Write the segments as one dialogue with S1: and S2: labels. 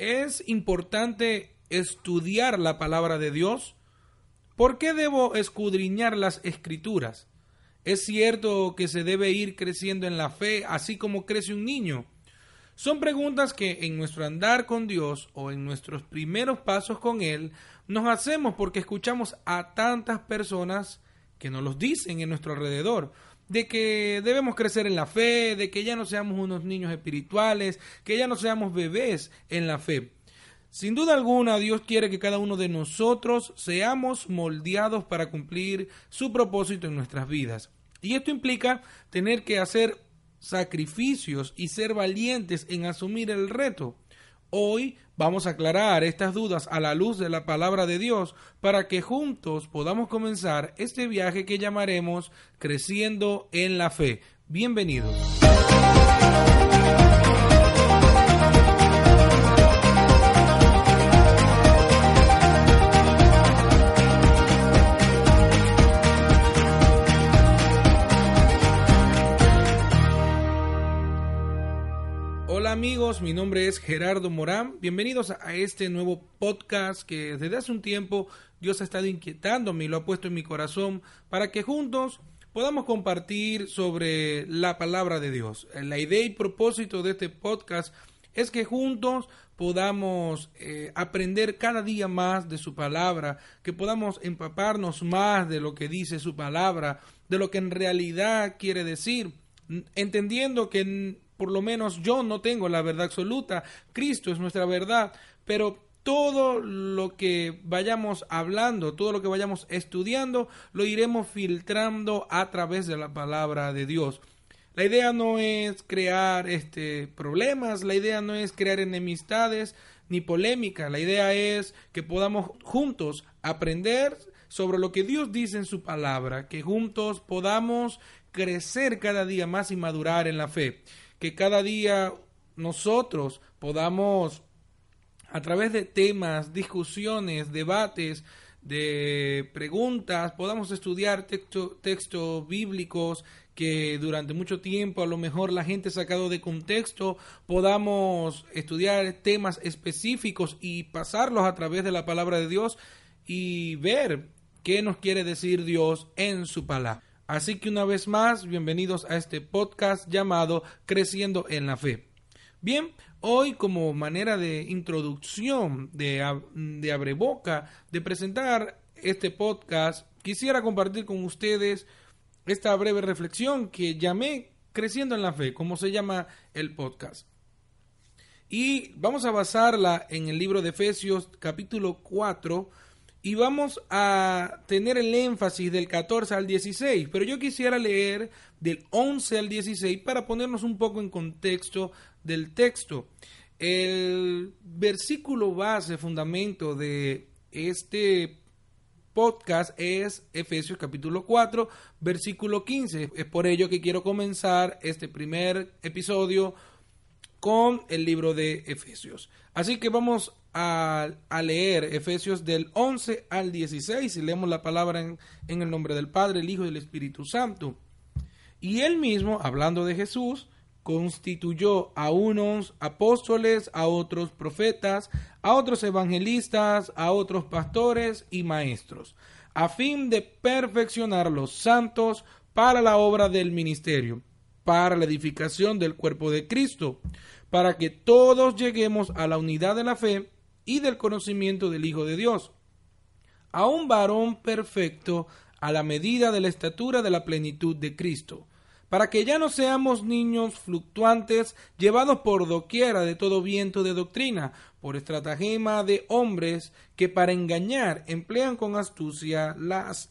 S1: Es importante estudiar la palabra de Dios. ¿Por qué debo escudriñar las escrituras? Es cierto que se debe ir creciendo en la fe, así como crece un niño. Son preguntas que en nuestro andar con Dios o en nuestros primeros pasos con Él nos hacemos porque escuchamos a tantas personas que nos los dicen en nuestro alrededor, de que debemos crecer en la fe, de que ya no seamos unos niños espirituales, que ya no seamos bebés en la fe. Sin duda alguna, Dios quiere que cada uno de nosotros seamos moldeados para cumplir su propósito en nuestras vidas. Y esto implica tener que hacer sacrificios y ser valientes en asumir el reto. Hoy vamos a aclarar estas dudas a la luz de la palabra de Dios para que juntos podamos comenzar este viaje que llamaremos Creciendo en la Fe. Bienvenidos. Mi nombre es Gerardo Morán. Bienvenidos a este nuevo podcast que desde hace un tiempo Dios ha estado inquietándome y lo ha puesto en mi corazón para que juntos podamos compartir sobre la palabra de Dios. La idea y propósito de este podcast es que juntos podamos eh, aprender cada día más de su palabra, que podamos empaparnos más de lo que dice su palabra, de lo que en realidad quiere decir, entendiendo que por lo menos yo no tengo la verdad absoluta, Cristo es nuestra verdad, pero todo lo que vayamos hablando, todo lo que vayamos estudiando, lo iremos filtrando a través de la palabra de Dios. La idea no es crear este problemas, la idea no es crear enemistades ni polémica, la idea es que podamos juntos aprender sobre lo que Dios dice en su palabra, que juntos podamos crecer cada día más y madurar en la fe que cada día nosotros podamos, a través de temas, discusiones, debates, de preguntas, podamos estudiar textos bíblicos que durante mucho tiempo a lo mejor la gente ha sacado de contexto, podamos estudiar temas específicos y pasarlos a través de la palabra de Dios y ver qué nos quiere decir Dios en su palabra. Así que una vez más, bienvenidos a este podcast llamado Creciendo en la Fe. Bien, hoy como manera de introducción, de, de abreboca, de presentar este podcast, quisiera compartir con ustedes esta breve reflexión que llamé Creciendo en la Fe, como se llama el podcast. Y vamos a basarla en el libro de Efesios capítulo 4, y vamos a tener el énfasis del 14 al 16, pero yo quisiera leer del 11 al 16 para ponernos un poco en contexto del texto. El versículo base, fundamento de este podcast es Efesios capítulo 4, versículo 15. Es por ello que quiero comenzar este primer episodio con el libro de Efesios. Así que vamos a, leer Efesios del 11 al 16 y leemos la palabra en, en el nombre del Padre, el Hijo y el Espíritu Santo. Y él mismo, hablando de Jesús, constituyó a unos apóstoles, a otros profetas, a otros evangelistas, a otros pastores y maestros, a fin de perfeccionar los santos para la obra del ministerio, para la edificación del cuerpo de Cristo, para que todos lleguemos a la unidad de la fe y del conocimiento del Hijo de Dios, a un varón perfecto a la medida de la estatura de la plenitud de Cristo, para que ya no seamos niños fluctuantes llevados por doquiera de todo viento de doctrina, por estratagema de hombres que para engañar emplean con astucia las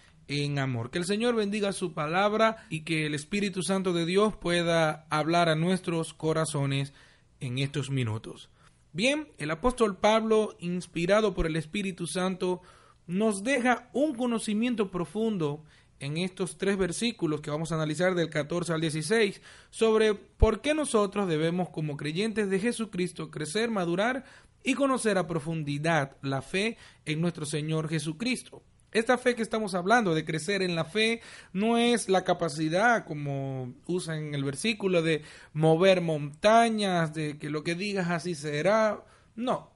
S1: en amor. Que el Señor bendiga su palabra y que el Espíritu Santo de Dios pueda hablar a nuestros corazones en estos minutos. Bien, el apóstol Pablo, inspirado por el Espíritu Santo, nos deja un conocimiento profundo en estos tres versículos que vamos a analizar del 14 al 16 sobre por qué nosotros debemos como creyentes de Jesucristo crecer, madurar y conocer a profundidad la fe en nuestro Señor Jesucristo. Esta fe que estamos hablando de crecer en la fe no es la capacidad, como usa en el versículo, de mover montañas, de que lo que digas así será. No.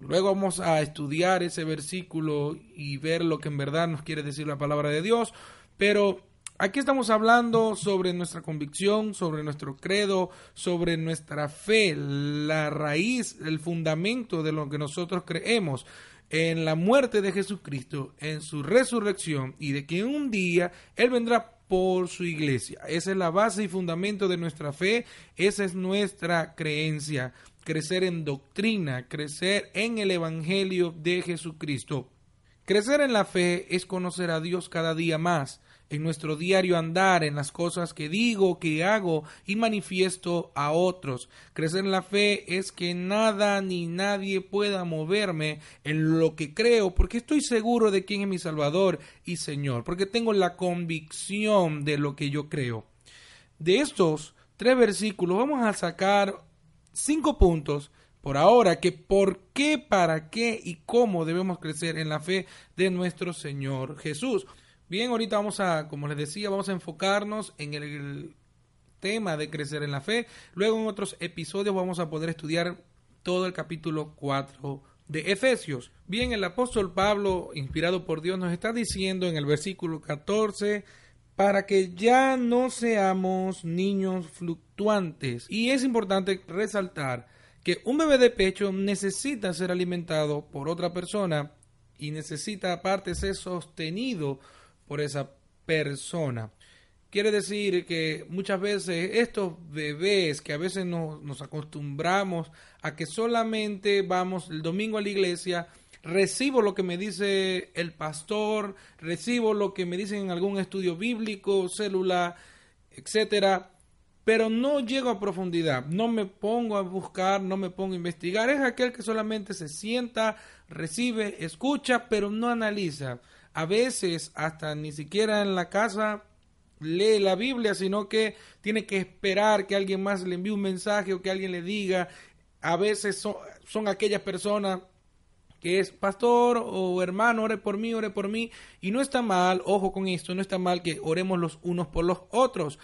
S1: Luego vamos a estudiar ese versículo y ver lo que en verdad nos quiere decir la palabra de Dios. Pero aquí estamos hablando sobre nuestra convicción, sobre nuestro credo, sobre nuestra fe, la raíz, el fundamento de lo que nosotros creemos en la muerte de Jesucristo, en su resurrección y de que un día Él vendrá por su iglesia. Esa es la base y fundamento de nuestra fe, esa es nuestra creencia, crecer en doctrina, crecer en el Evangelio de Jesucristo. Crecer en la fe es conocer a Dios cada día más, en nuestro diario andar, en las cosas que digo, que hago y manifiesto a otros. Crecer en la fe es que nada ni nadie pueda moverme en lo que creo, porque estoy seguro de quién es mi Salvador y Señor, porque tengo la convicción de lo que yo creo. De estos tres versículos vamos a sacar cinco puntos por ahora que por qué, para qué y cómo debemos crecer en la fe de nuestro Señor Jesús. Bien, ahorita vamos a, como les decía, vamos a enfocarnos en el tema de crecer en la fe. Luego en otros episodios vamos a poder estudiar todo el capítulo 4 de Efesios. Bien, el apóstol Pablo, inspirado por Dios, nos está diciendo en el versículo 14, para que ya no seamos niños fluctuantes. Y es importante resaltar que un bebé de pecho necesita ser alimentado por otra persona y necesita aparte ser sostenido por esa persona. Quiere decir que muchas veces estos bebés que a veces nos, nos, acostumbramos a que solamente vamos el domingo a la iglesia, recibo lo que me dice el pastor, recibo lo que me dicen en algún estudio bíblico, célula, etcétera, pero no llego a profundidad, no me pongo a buscar, no me pongo a investigar, es aquel que solamente se sienta, recibe, escucha, pero no analiza a veces hasta ni siquiera en la casa lee la Biblia, sino que tiene que esperar que alguien más le envíe un mensaje o que alguien le diga. A veces son, aquellas personas que es pastor o hermano, ore por mí, ore por mí. Y no está mal, ojo con esto, no está mal que oremos los unos por los otros.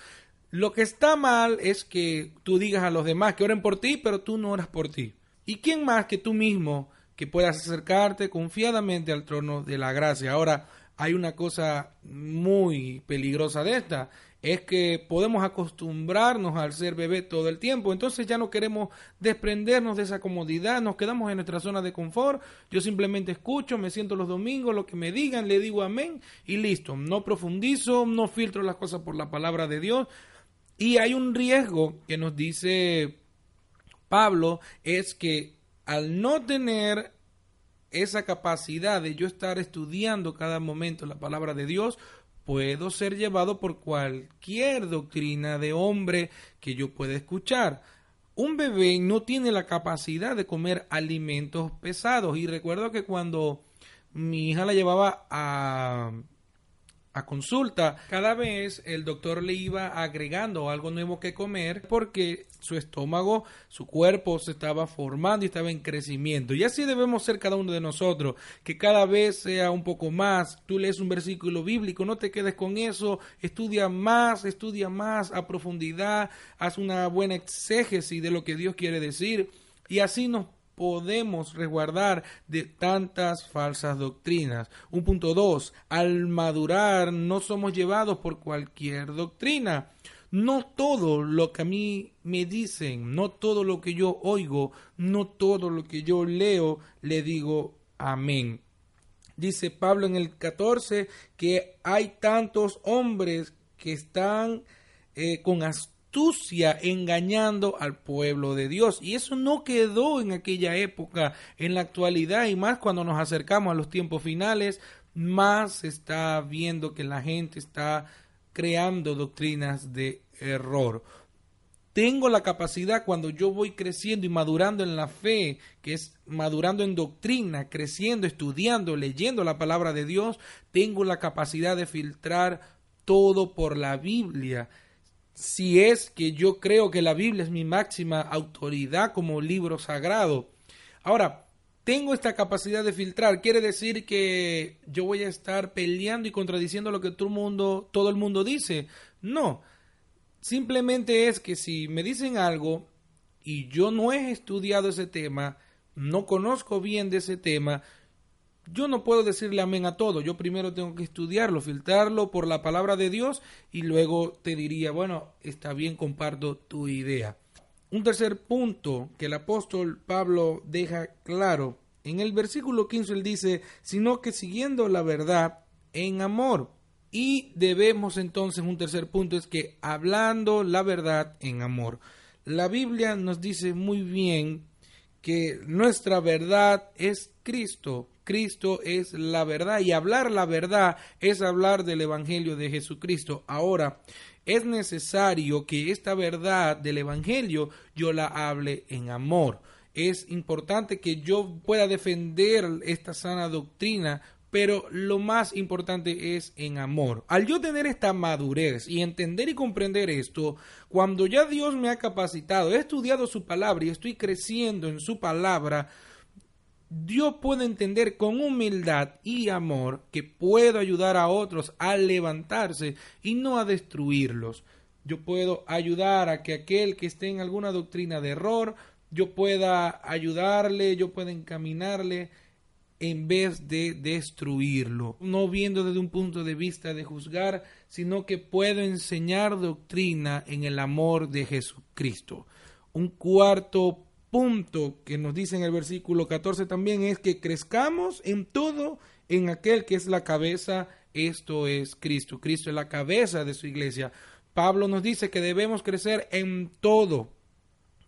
S1: Lo que está mal es que tú digas a los demás que oren por ti, pero tú no oras por ti. ¿Y quién más que tú mismo que puedas acercarte confiadamente al trono de la gracia. Ahora, hay una cosa muy peligrosa de esta, es que podemos acostumbrarnos al ser bebé todo el tiempo, entonces ya no queremos desprendernos de esa comodidad, nos quedamos en nuestra zona de confort, yo simplemente escucho, me siento los domingos, lo que me digan, le digo amén y listo, no profundizo, no filtro las cosas por la palabra de Dios. Y hay un riesgo que nos dice Pablo, es que al no tener esa capacidad de yo estar estudiando cada momento la palabra de Dios, puedo ser llevado por cualquier doctrina de hombre que yo pueda escuchar. Un bebé no tiene la capacidad de comer alimentos pesados y recuerdo que cuando mi hija la llevaba a a consulta, cada vez el doctor le iba agregando algo nuevo que comer porque su estómago, su cuerpo se estaba formando y estaba en crecimiento. Y así debemos ser cada uno de nosotros, que cada vez sea un poco más. Tú lees un versículo bíblico, no te quedes con eso, estudia más, estudia más a profundidad, haz una buena exégesis de lo que Dios quiere decir y así nos podemos resguardar de tantas falsas doctrinas. Un punto dos, al madurar no somos llevados por cualquier doctrina. No todo lo que a mí me dicen, no todo lo que yo oigo, no todo lo que yo leo, le digo amén. Dice Pablo en el 14 que hay tantos hombres que están eh, con astucia engañando al pueblo de Dios. Y eso no quedó en aquella época, en la actualidad y más cuando nos acercamos a los tiempos finales, más se está viendo que la gente está creando doctrinas de error tengo la capacidad cuando yo voy creciendo y madurando en la fe, que es madurando en doctrina, creciendo, estudiando, leyendo la palabra de Dios, tengo la capacidad de filtrar todo por la Biblia. Si es que yo creo que la Biblia es mi máxima autoridad como libro sagrado. Ahora, tengo esta capacidad de filtrar. Quiere decir que yo voy a estar peleando y contradiciendo lo que todo el mundo, todo el mundo dice. No, Simplemente es que si me dicen algo y yo no he estudiado ese tema, no conozco bien de ese tema, yo no puedo decirle amén a todo. Yo primero tengo que estudiarlo, filtrarlo por la palabra de Dios y luego te diría, bueno, está bien, comparto tu idea. Un tercer punto que el apóstol Pablo deja claro, en el versículo 15 él dice, sino que siguiendo la verdad en amor. Y debemos entonces, un tercer punto es que hablando la verdad en amor. La Biblia nos dice muy bien que nuestra verdad es Cristo. Cristo es la verdad y hablar la verdad es hablar del Evangelio de Jesucristo. Ahora, es necesario que esta verdad del Evangelio yo la hable en amor. Es importante que yo pueda defender esta sana doctrina pero lo más importante es en amor. Al yo tener esta madurez y entender y comprender esto, cuando ya Dios me ha capacitado, he estudiado su palabra y estoy creciendo en su palabra, Dios puede entender con humildad y amor que puedo ayudar a otros a levantarse y no a destruirlos. Yo puedo ayudar a que aquel que esté en alguna doctrina de error, yo pueda ayudarle, yo pueda encaminarle en vez de destruirlo, no viendo desde un punto de vista de juzgar, sino que puedo enseñar doctrina en el amor de Jesucristo. Un cuarto punto que nos dice en el versículo 14 también es que crezcamos en todo en aquel que es la cabeza, esto es Cristo. Cristo es la cabeza de su iglesia. Pablo nos dice que debemos crecer en todo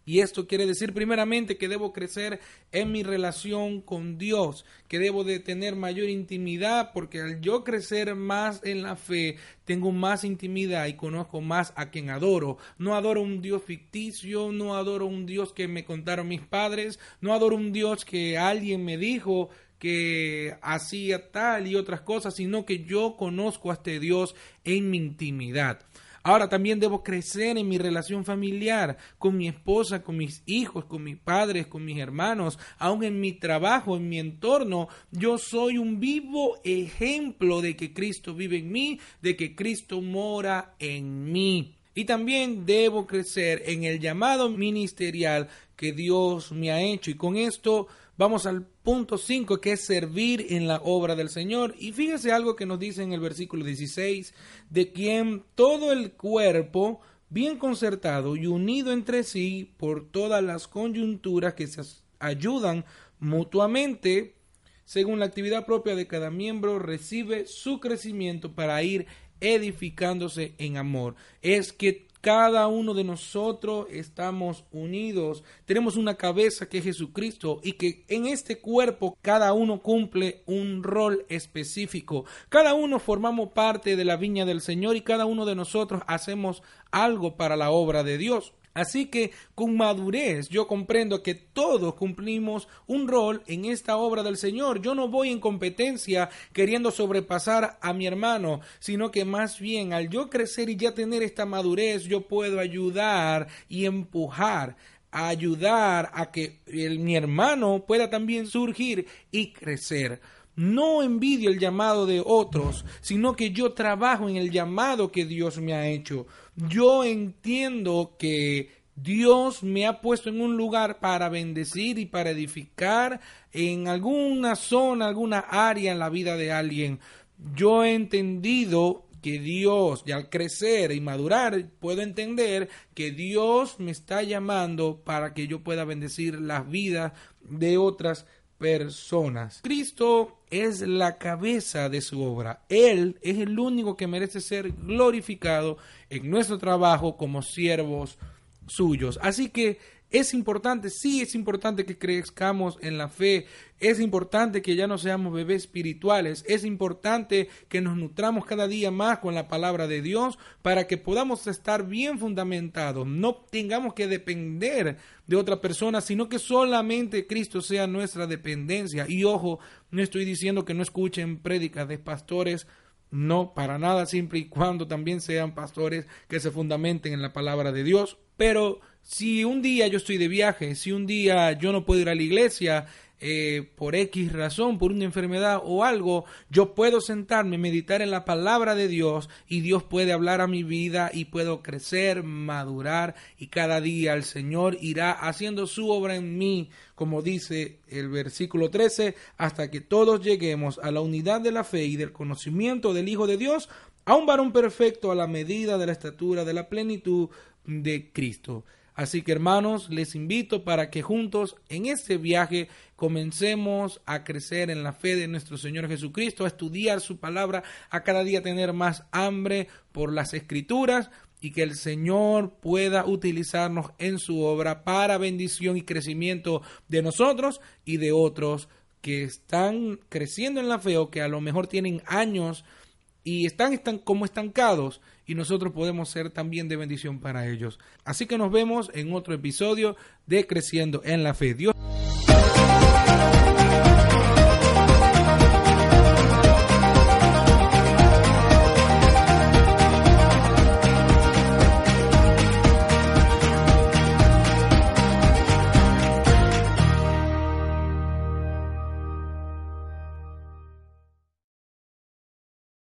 S1: y esto quiere decir primeramente que debo crecer en mi relación con Dios, que debo de tener mayor intimidad, porque al yo crecer más en la fe, tengo más intimidad y conozco más a quien adoro. No adoro un Dios ficticio, no adoro un Dios que me contaron mis padres, no adoro un Dios que alguien me dijo que hacía tal y otras cosas, sino que yo conozco a este Dios en mi intimidad. Ahora también debo crecer en mi relación familiar, con mi esposa, con mis hijos, con mis padres, con mis hermanos, aún en mi trabajo, en mi entorno. Yo soy un vivo ejemplo de que Cristo vive en mí, de que Cristo mora en mí. Y también debo crecer en el llamado ministerial que Dios me ha hecho. Y con esto Vamos al punto 5 que es servir en la obra del Señor. Y fíjese algo que nos dice en el versículo 16, de quien todo el cuerpo, bien concertado y unido entre sí por todas las coyunturas que se ayudan mutuamente, según la actividad propia de cada miembro, recibe su crecimiento para ir edificándose en amor. Es que cada uno de nosotros estamos unidos, tenemos una cabeza que es Jesucristo y que en este cuerpo cada uno cumple un rol específico. Cada uno formamos parte de la viña del Señor y cada uno de nosotros hacemos algo para la obra de Dios. Así que con madurez yo comprendo que todos cumplimos un rol en esta obra del Señor. Yo no voy en competencia queriendo sobrepasar a mi hermano, sino que más bien al yo crecer y ya tener esta madurez yo puedo ayudar y empujar ayudar a que mi hermano pueda también surgir y crecer. No envidio el llamado de otros, sino que yo trabajo en el llamado que Dios me ha hecho. Yo entiendo que Dios me ha puesto en un lugar para bendecir y para edificar en alguna zona, alguna área en la vida de alguien. Yo he entendido que Dios, y al crecer y madurar, puedo entender que Dios me está llamando para que yo pueda bendecir las vidas de otras personas. Cristo es la cabeza de su obra. Él es el único que merece ser glorificado en nuestro trabajo como siervos suyos. Así que es importante, sí es importante que crezcamos en la fe, es importante que ya no seamos bebés espirituales, es importante que nos nutramos cada día más con la palabra de Dios para que podamos estar bien fundamentados, no tengamos que depender de otra persona, sino que solamente Cristo sea nuestra dependencia. Y ojo, no estoy diciendo que no escuchen prédicas de pastores, no, para nada, siempre y cuando también sean pastores que se fundamenten en la palabra de Dios, pero si un día yo estoy de viaje, si un día yo no puedo ir a la iglesia eh, por X razón, por una enfermedad o algo, yo puedo sentarme, meditar en la palabra de Dios y Dios puede hablar a mi vida y puedo crecer, madurar y cada día el Señor irá haciendo su obra en mí, como dice el versículo 13, hasta que todos lleguemos a la unidad de la fe y del conocimiento del Hijo de Dios, a un varón perfecto a la medida de la estatura de la plenitud de Cristo. Así que hermanos, les invito para que juntos en este viaje comencemos a crecer en la fe de nuestro Señor Jesucristo, a estudiar su palabra, a cada día tener más hambre por las escrituras y que el Señor pueda utilizarnos en su obra para bendición y crecimiento de nosotros y de otros que están creciendo en la fe o que a lo mejor tienen años y están, están como estancados y nosotros podemos ser también de bendición para ellos. Así que nos vemos en otro episodio de Creciendo en la Fe. Dios